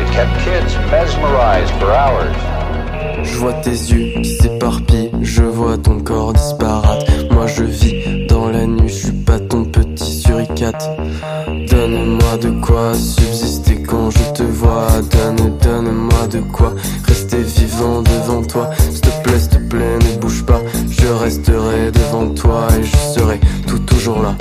It kept kids mesmerized for hours. Je vois tes yeux qui s'éparpillent, je vois ton corps disparate. Moi je vis dans la nuit, je suis pas ton petit suricate. Donne-moi de quoi subsister quand je te vois. Donne, donne-moi de quoi rester vivant devant toi. S'il te plaît, s'il te plaît, ne bouge pas. Je resterai devant toi et je serai tout toujours là.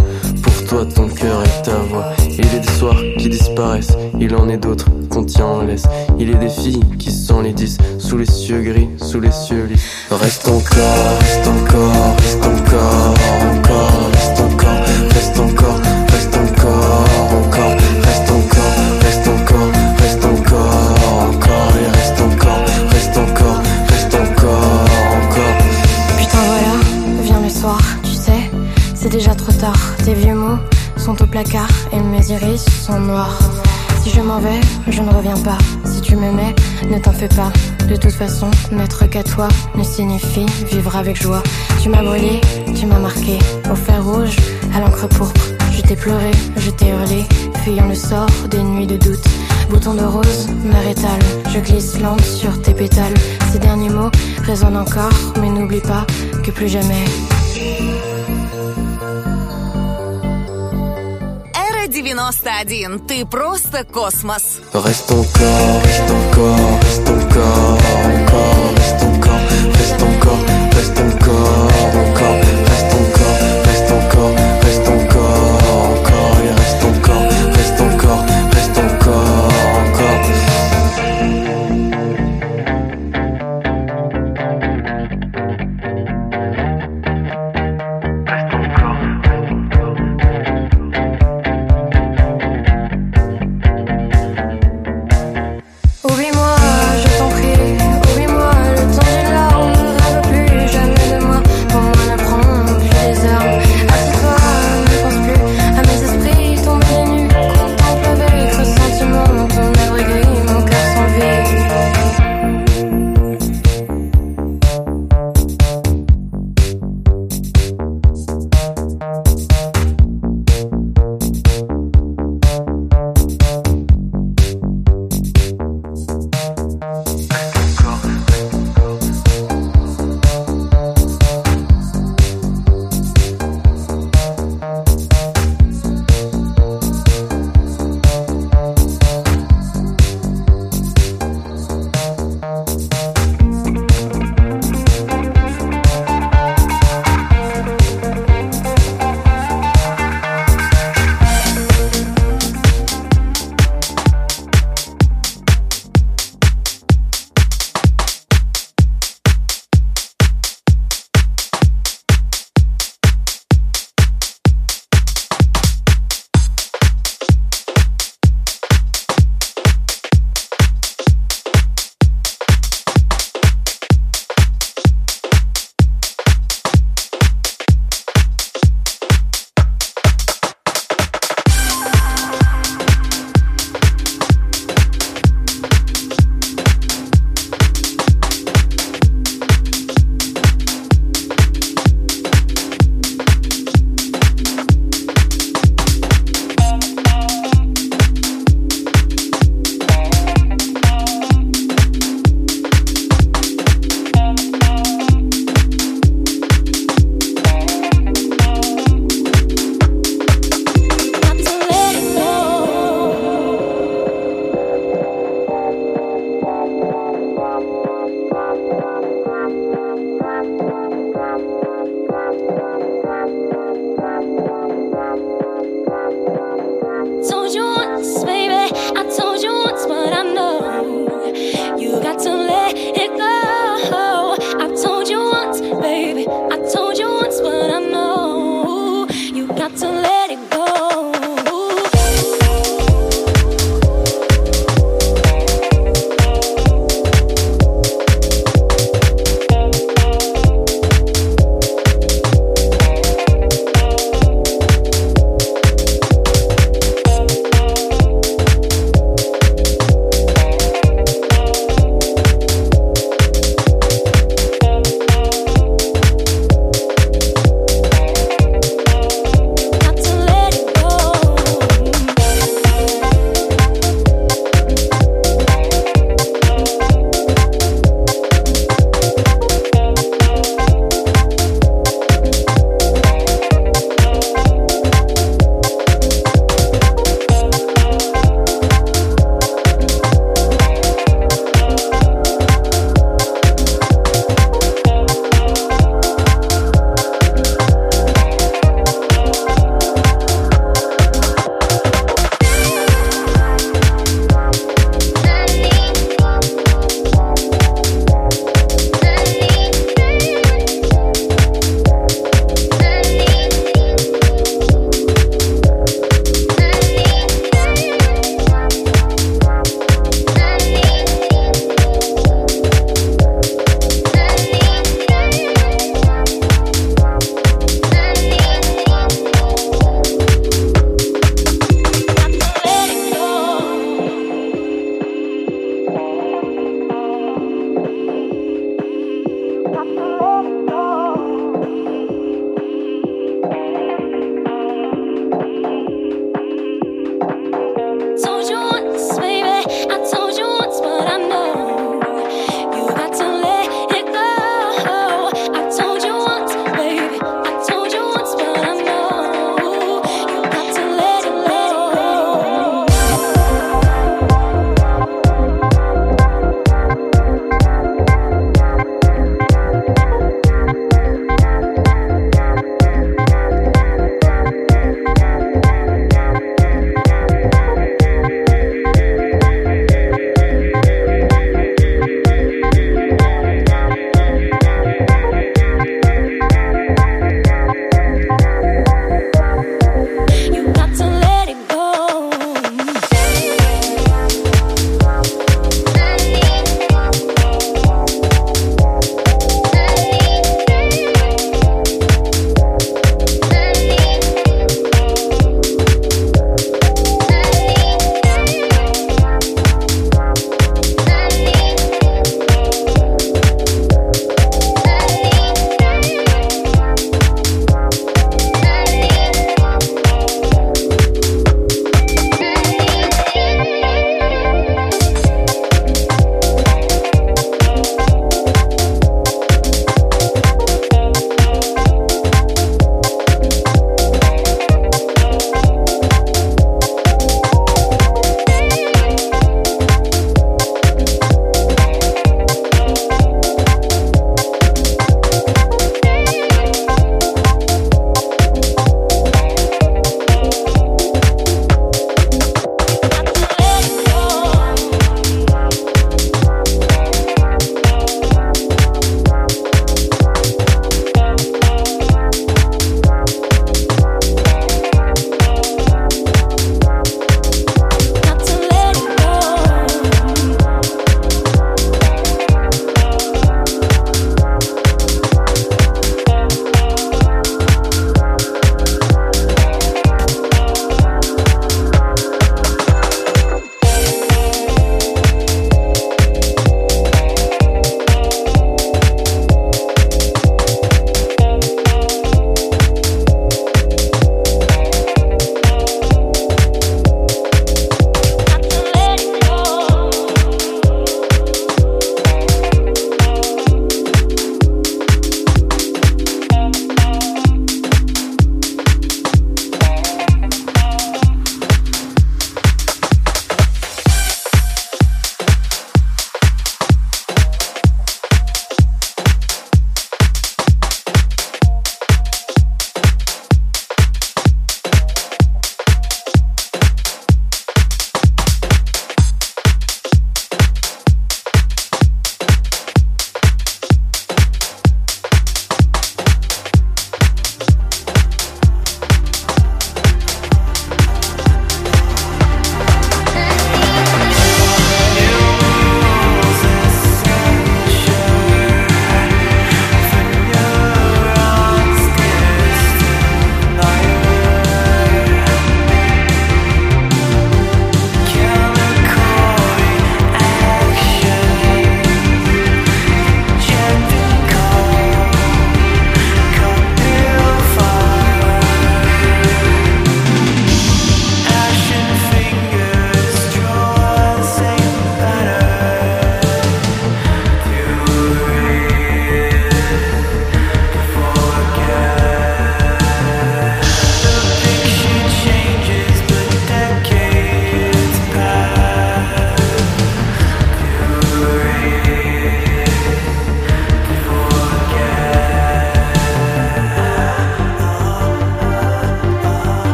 Toi, ton cœur et ta voix. Il est des soirs qui disparaissent, il en est d'autres qu'on tient en laisse. Il est des filles qui sont les dix, sous les cieux gris, sous les cieux lisses. Reste encore, reste encore, reste encore, encore, reste encore, reste encore, sont au placard et mes iris sont noirs. Si je m'en vais, je ne reviens pas. Si tu me mets, ne t'en fais pas. De toute façon, n'être qu'à toi ne signifie vivre avec joie. Tu m'as brûlé, tu m'as marqué. Au fer rouge, à l'encre pourpre. Je t'ai pleuré, je t'ai hurlé, fuyant le sort des nuits de doute. Bouton de rose, mer étale, je glisse lente sur tes pétales. Ces derniers mots résonnent encore, mais n'oublie pas que plus jamais. 91. Ты просто космос. Reste encore, reste encore, reste encore, encore, reste encore, reste encore, reste encore,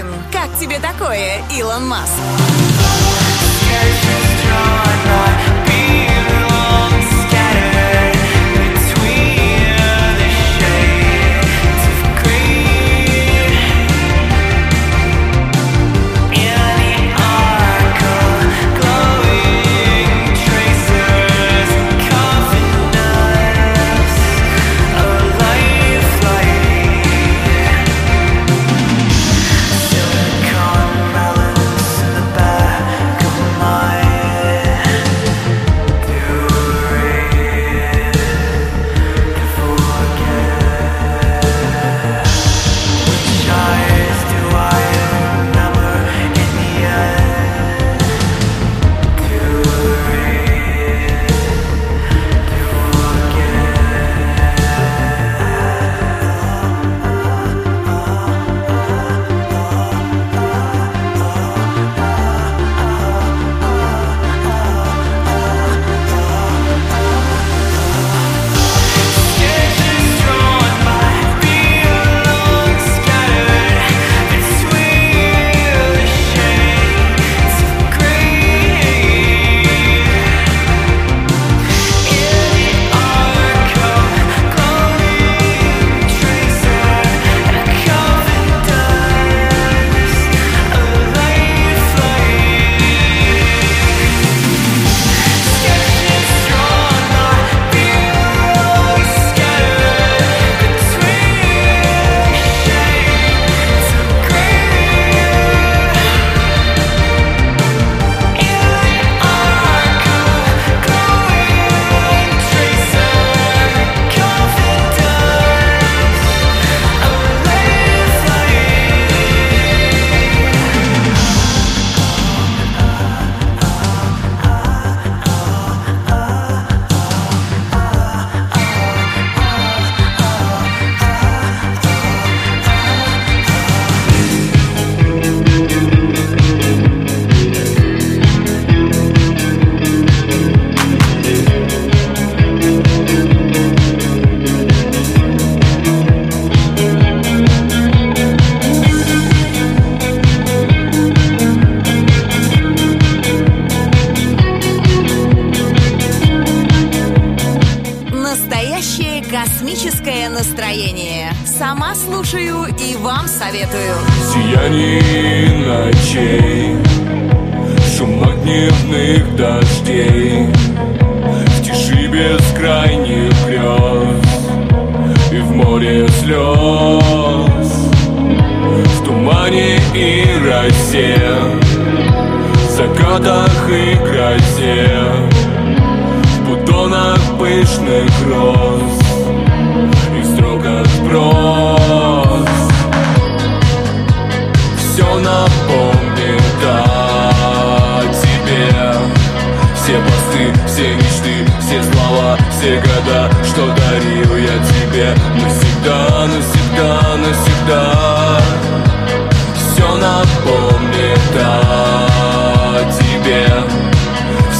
91. Как тебе такое, Илон Маск?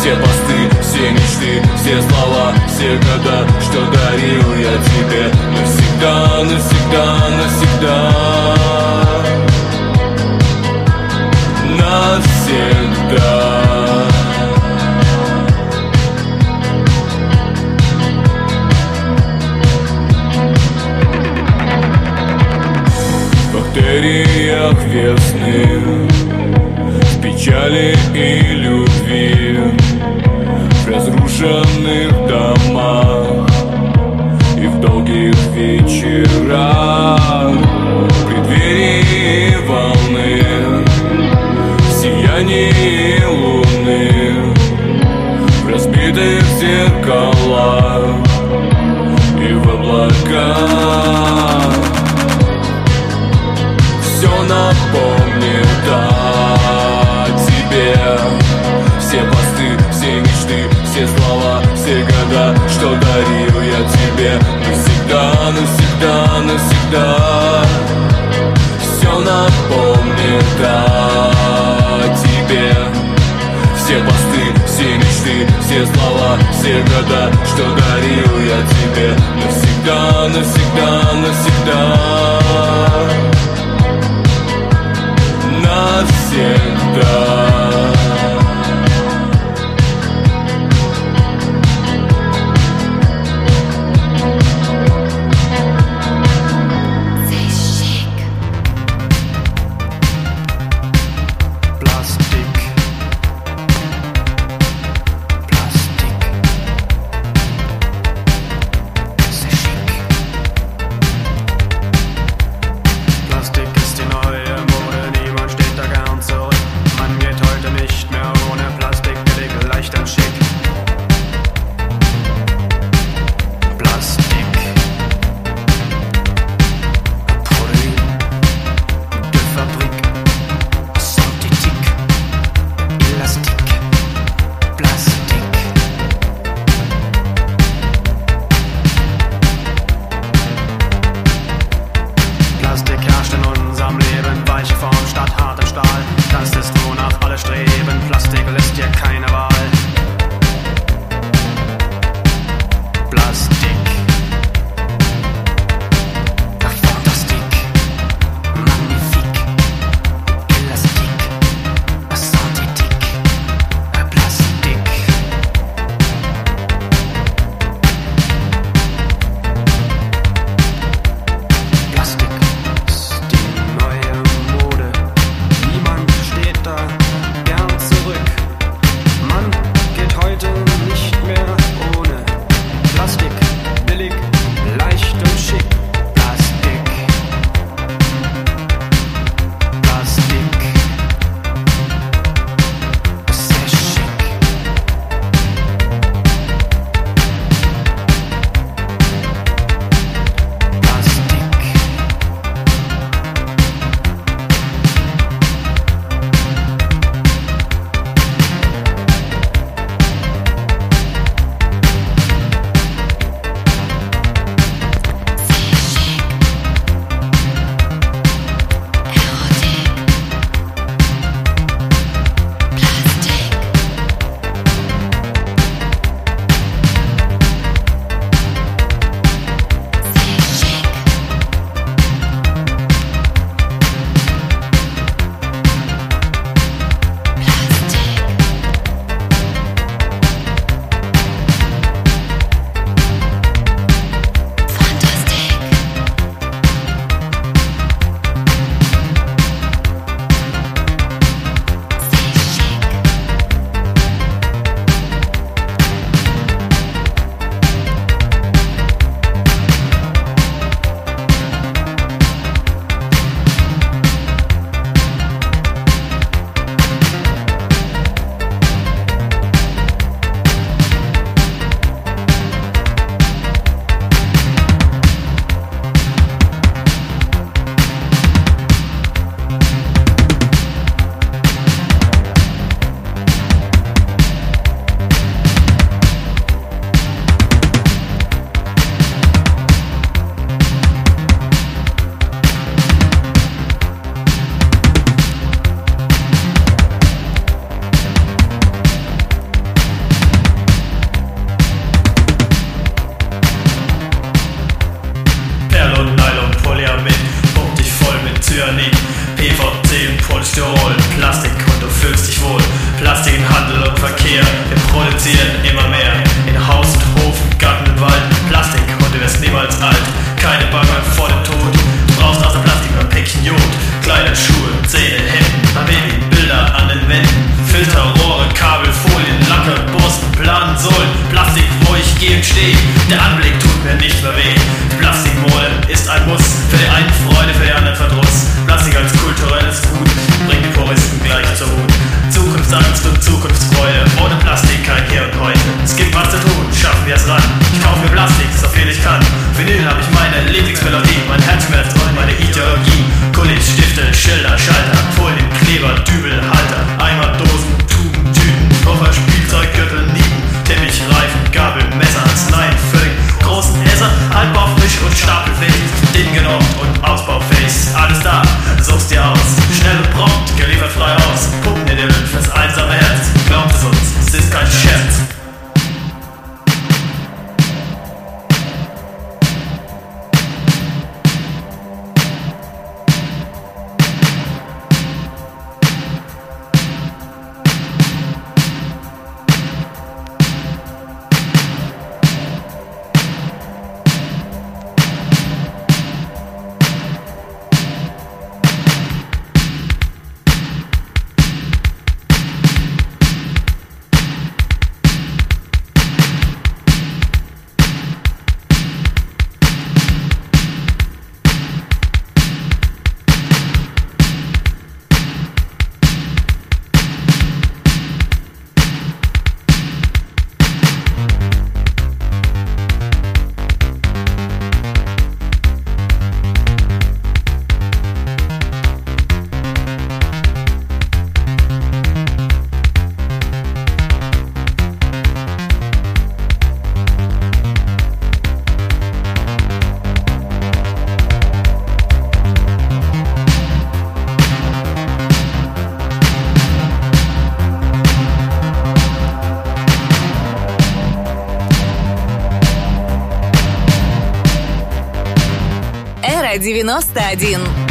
Все посты, все мечты, все слова, все года Что дарил я тебе навсегда, навсегда, навсегда. Навсегда. В бактериях весны В печали зеркала и в облаках. ты Все слова, все года, что дарил я тебе Навсегда, навсегда, навсегда. Навсегда. 91.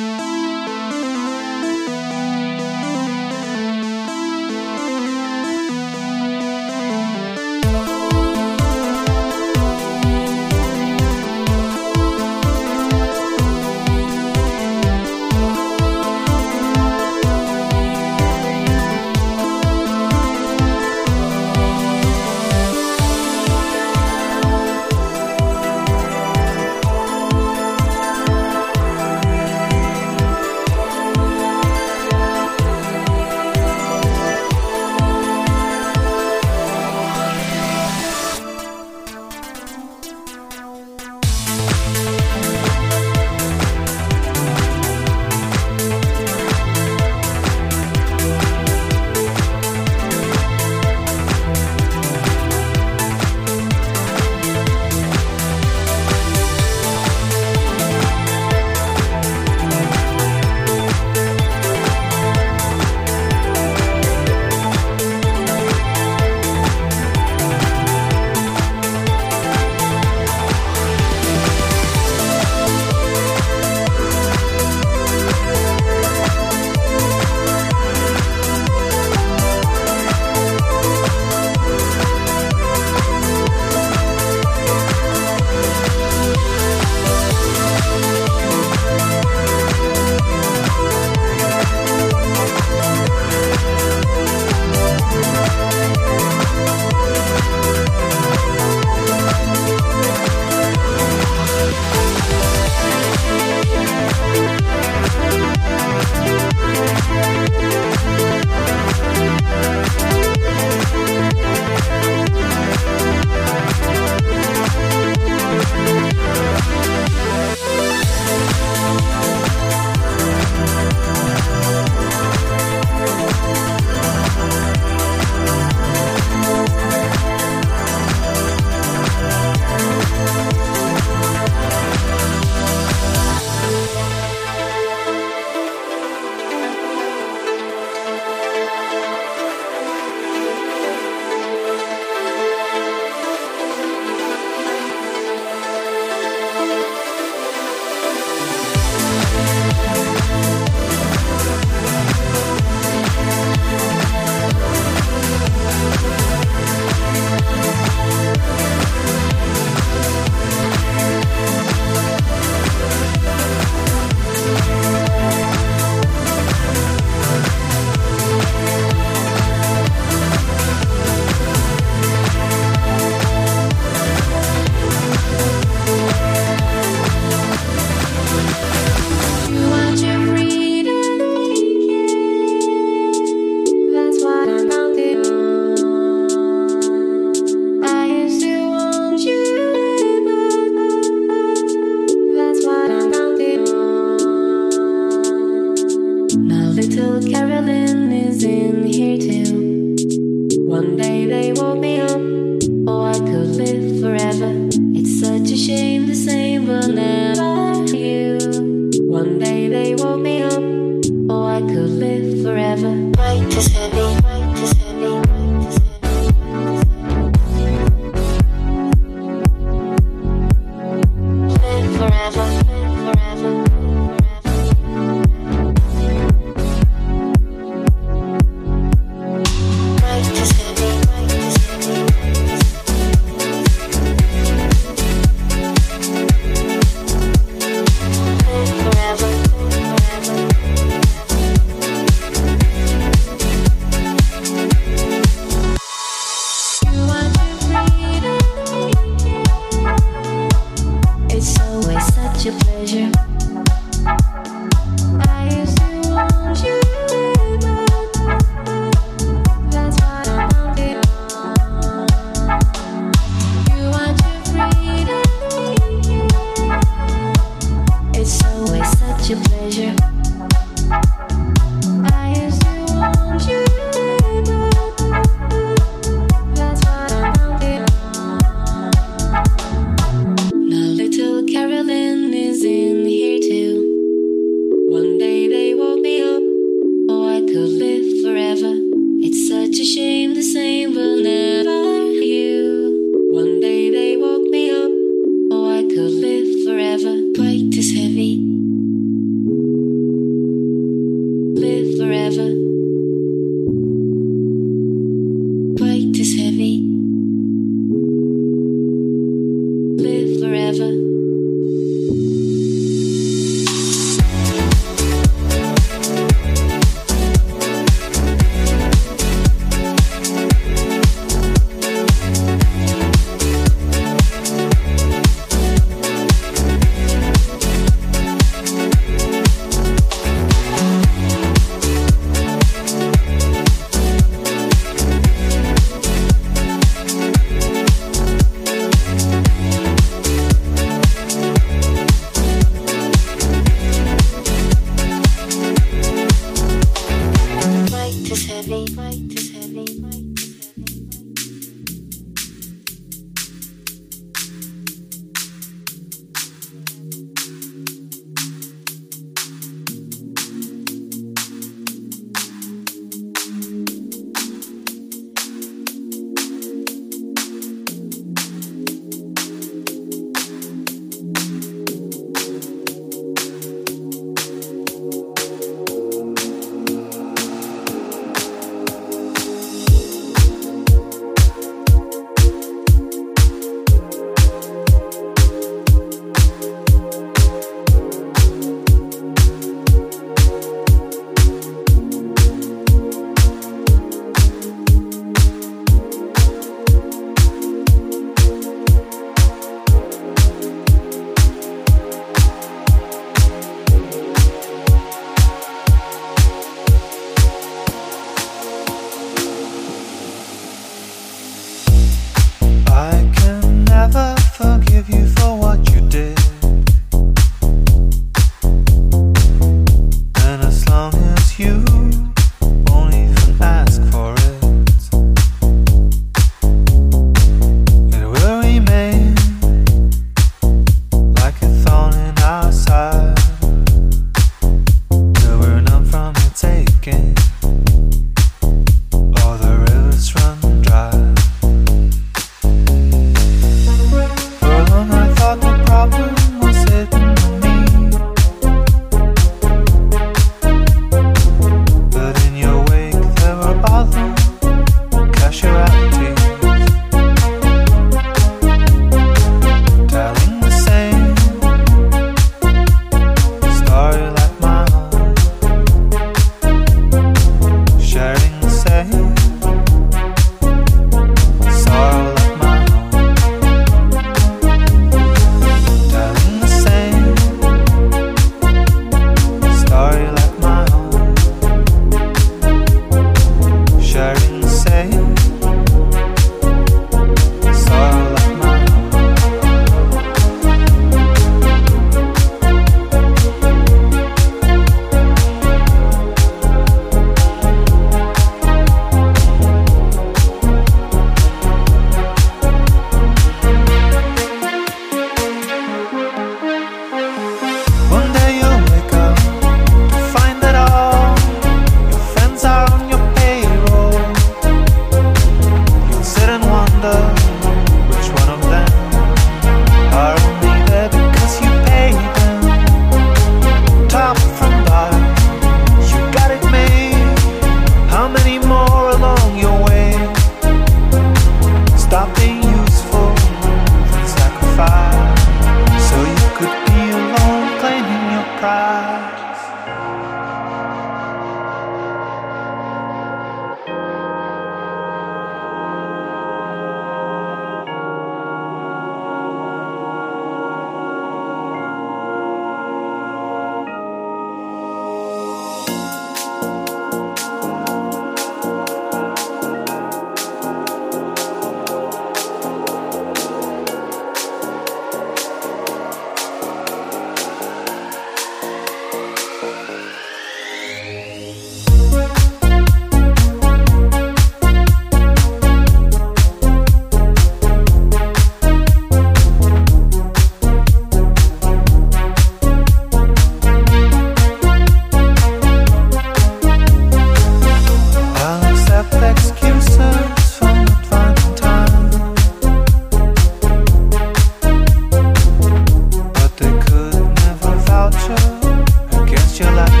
your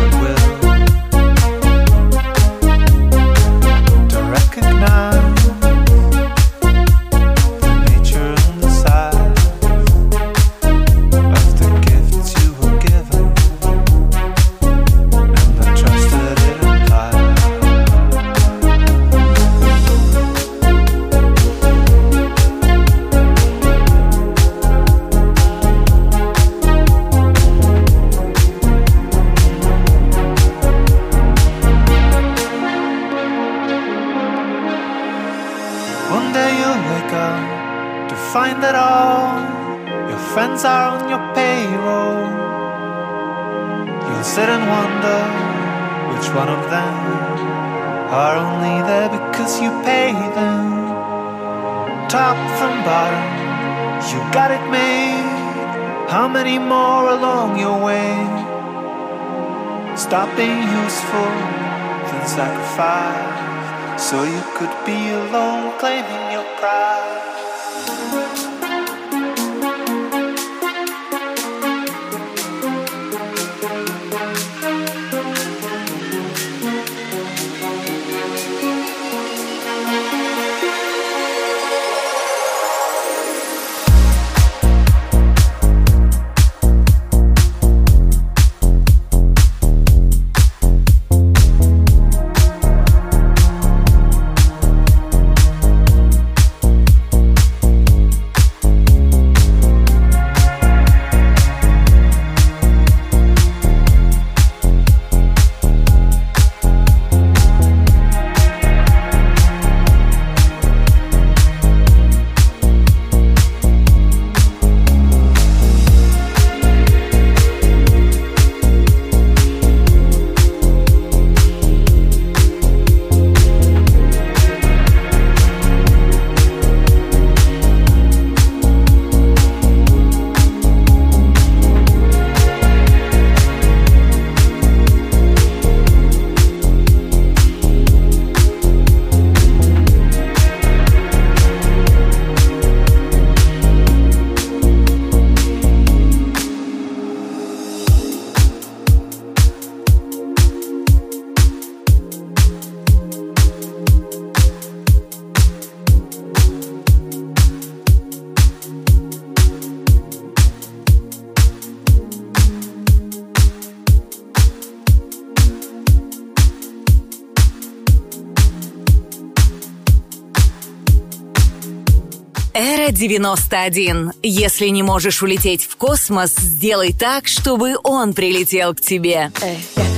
91. Если не можешь улететь в космос, сделай так, чтобы он прилетел к тебе. Hey, yeah.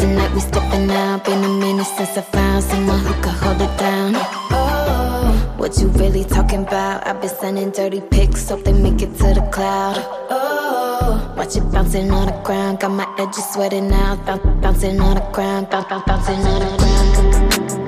tonight we stepping out. Been a minute since I found someone who could hold it down. Oh, what you really talking about? I've been sending dirty pics, hope they make it to the cloud. Oh. Watch it bouncing on the ground. Got my edges sweating now. Bouncing on the ground. Bouncing on the ground.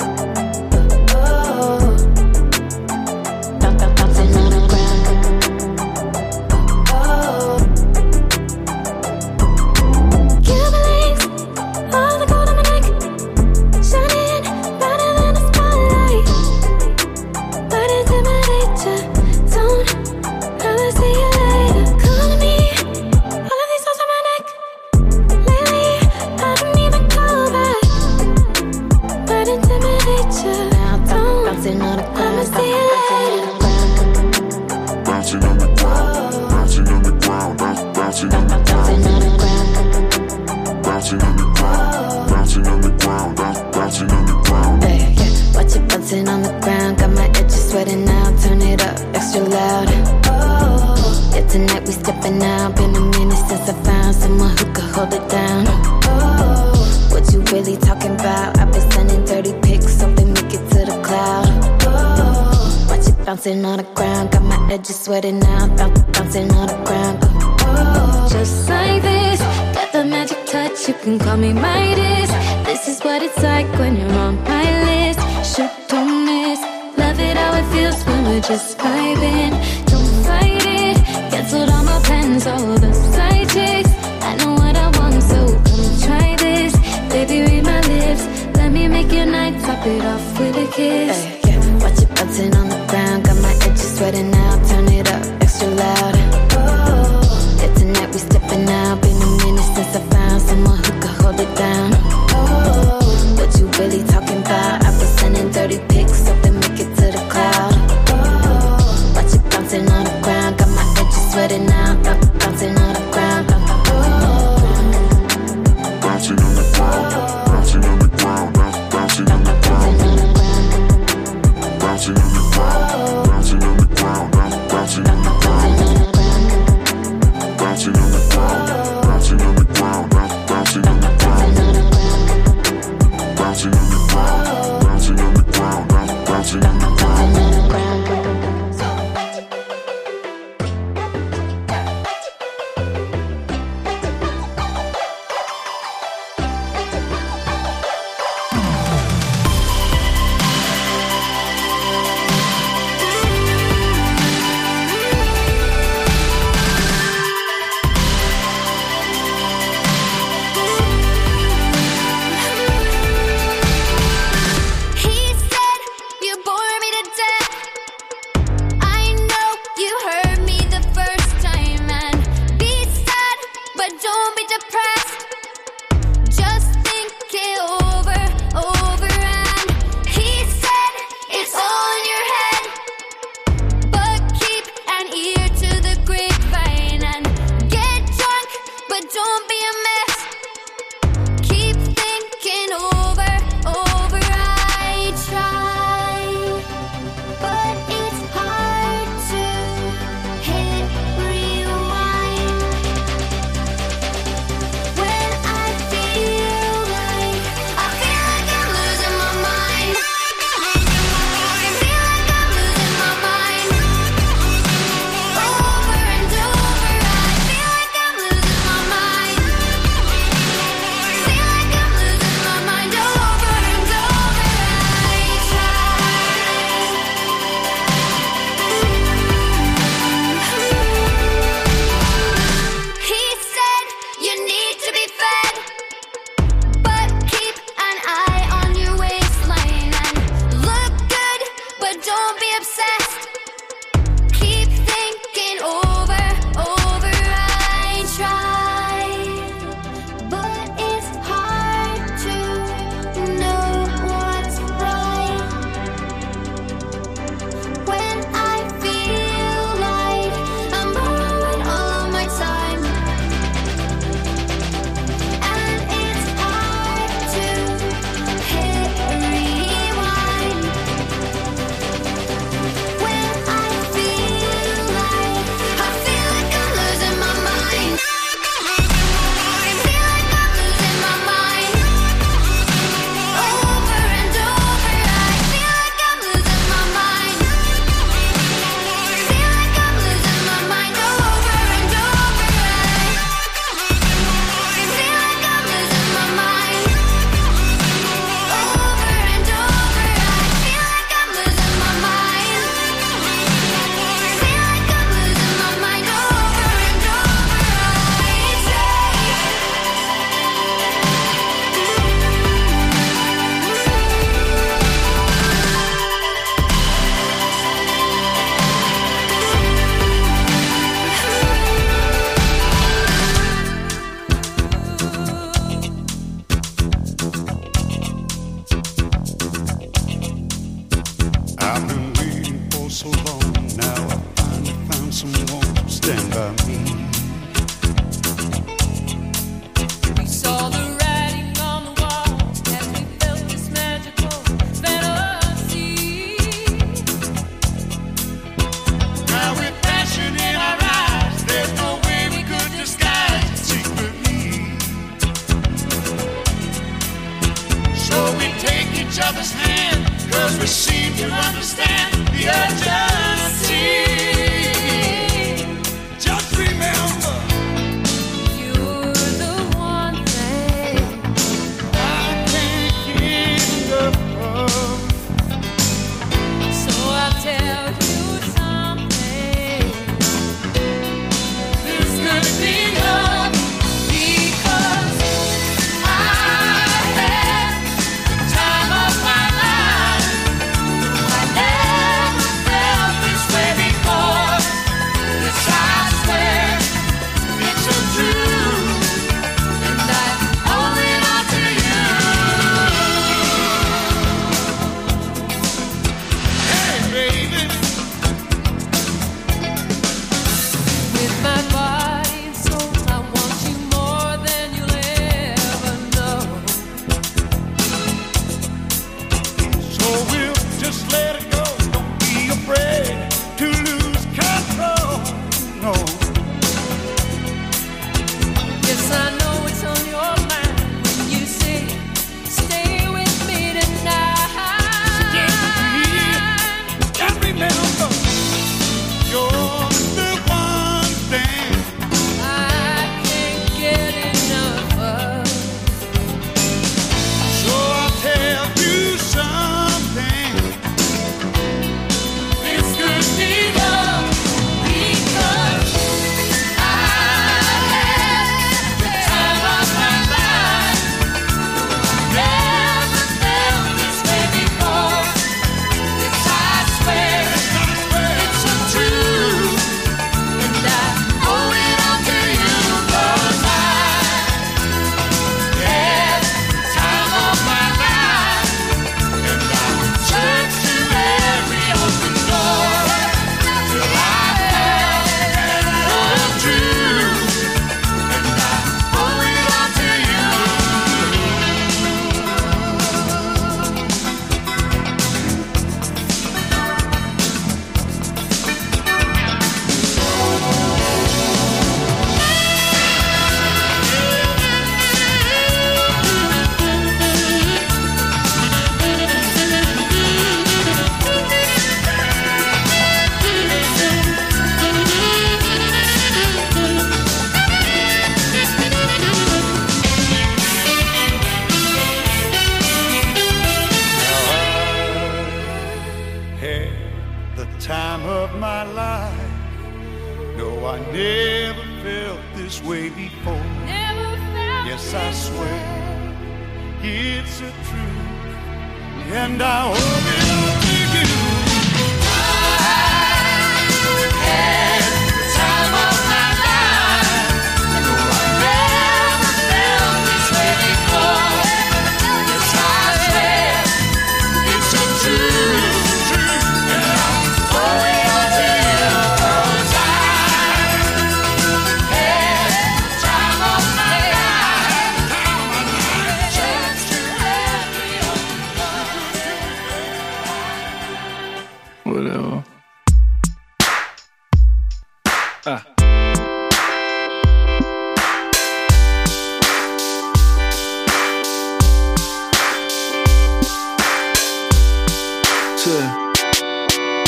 Guessing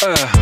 there's me.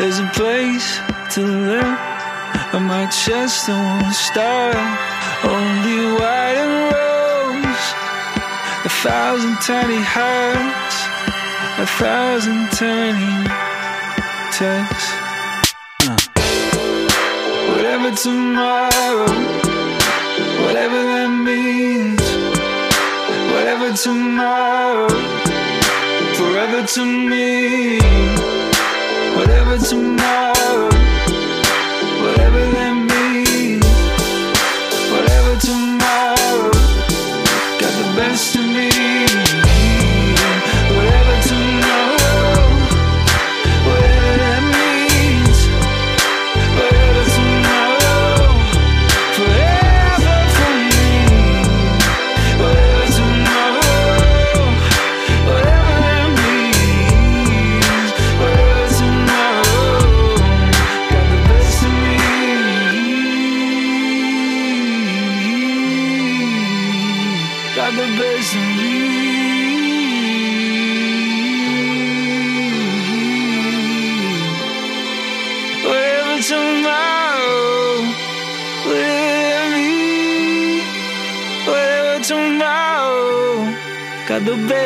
There's a place to live, and my chest won't stop. Only white and rose, a thousand tiny hearts, a thousand tiny texts. Whatever tomorrow, whatever that means, whatever tomorrow, forever to me whatever tomorrow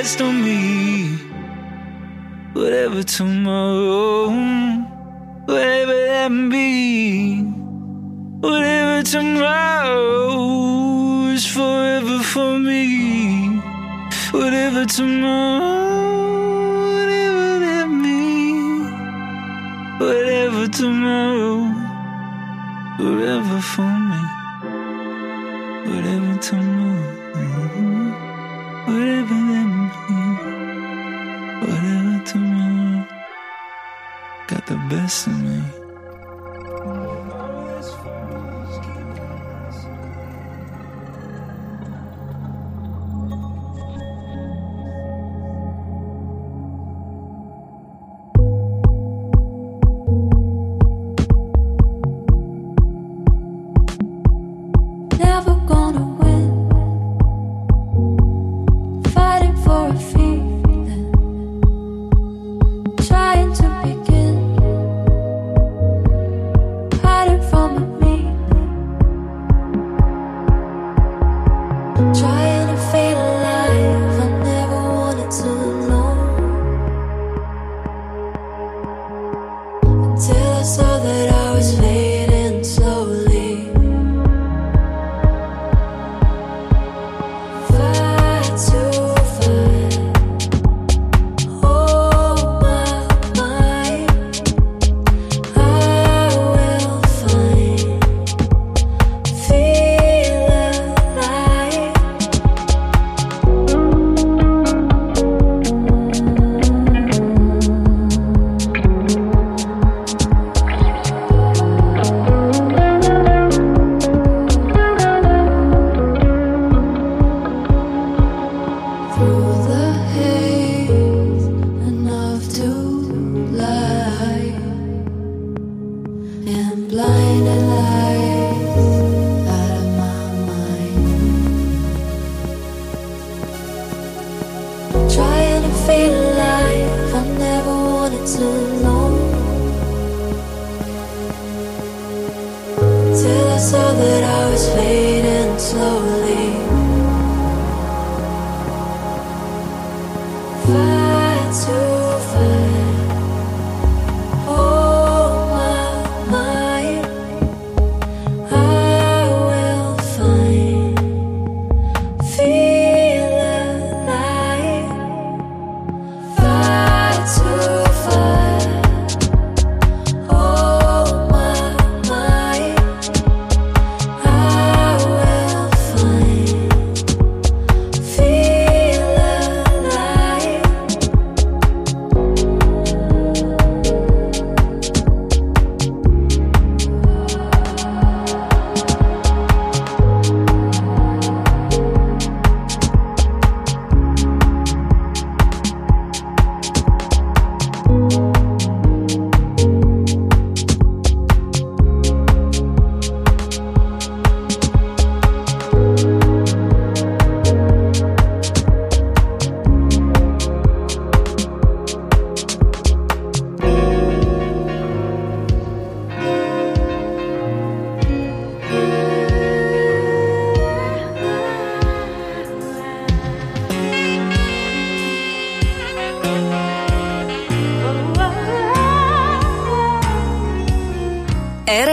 rest on me. Whatever tomorrow, whatever that may be, whatever tomorrow is forever for me. Whatever tomorrow, whatever that means, whatever tomorrow, forever for me. Whatever tomorrow, whatever that. This to me. alone Till I saw that I was failing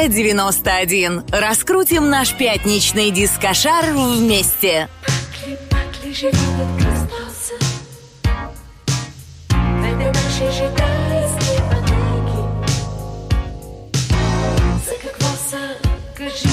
Евро 91. Раскрутим наш пятничный дискошар вместе. Закрывался, кажется,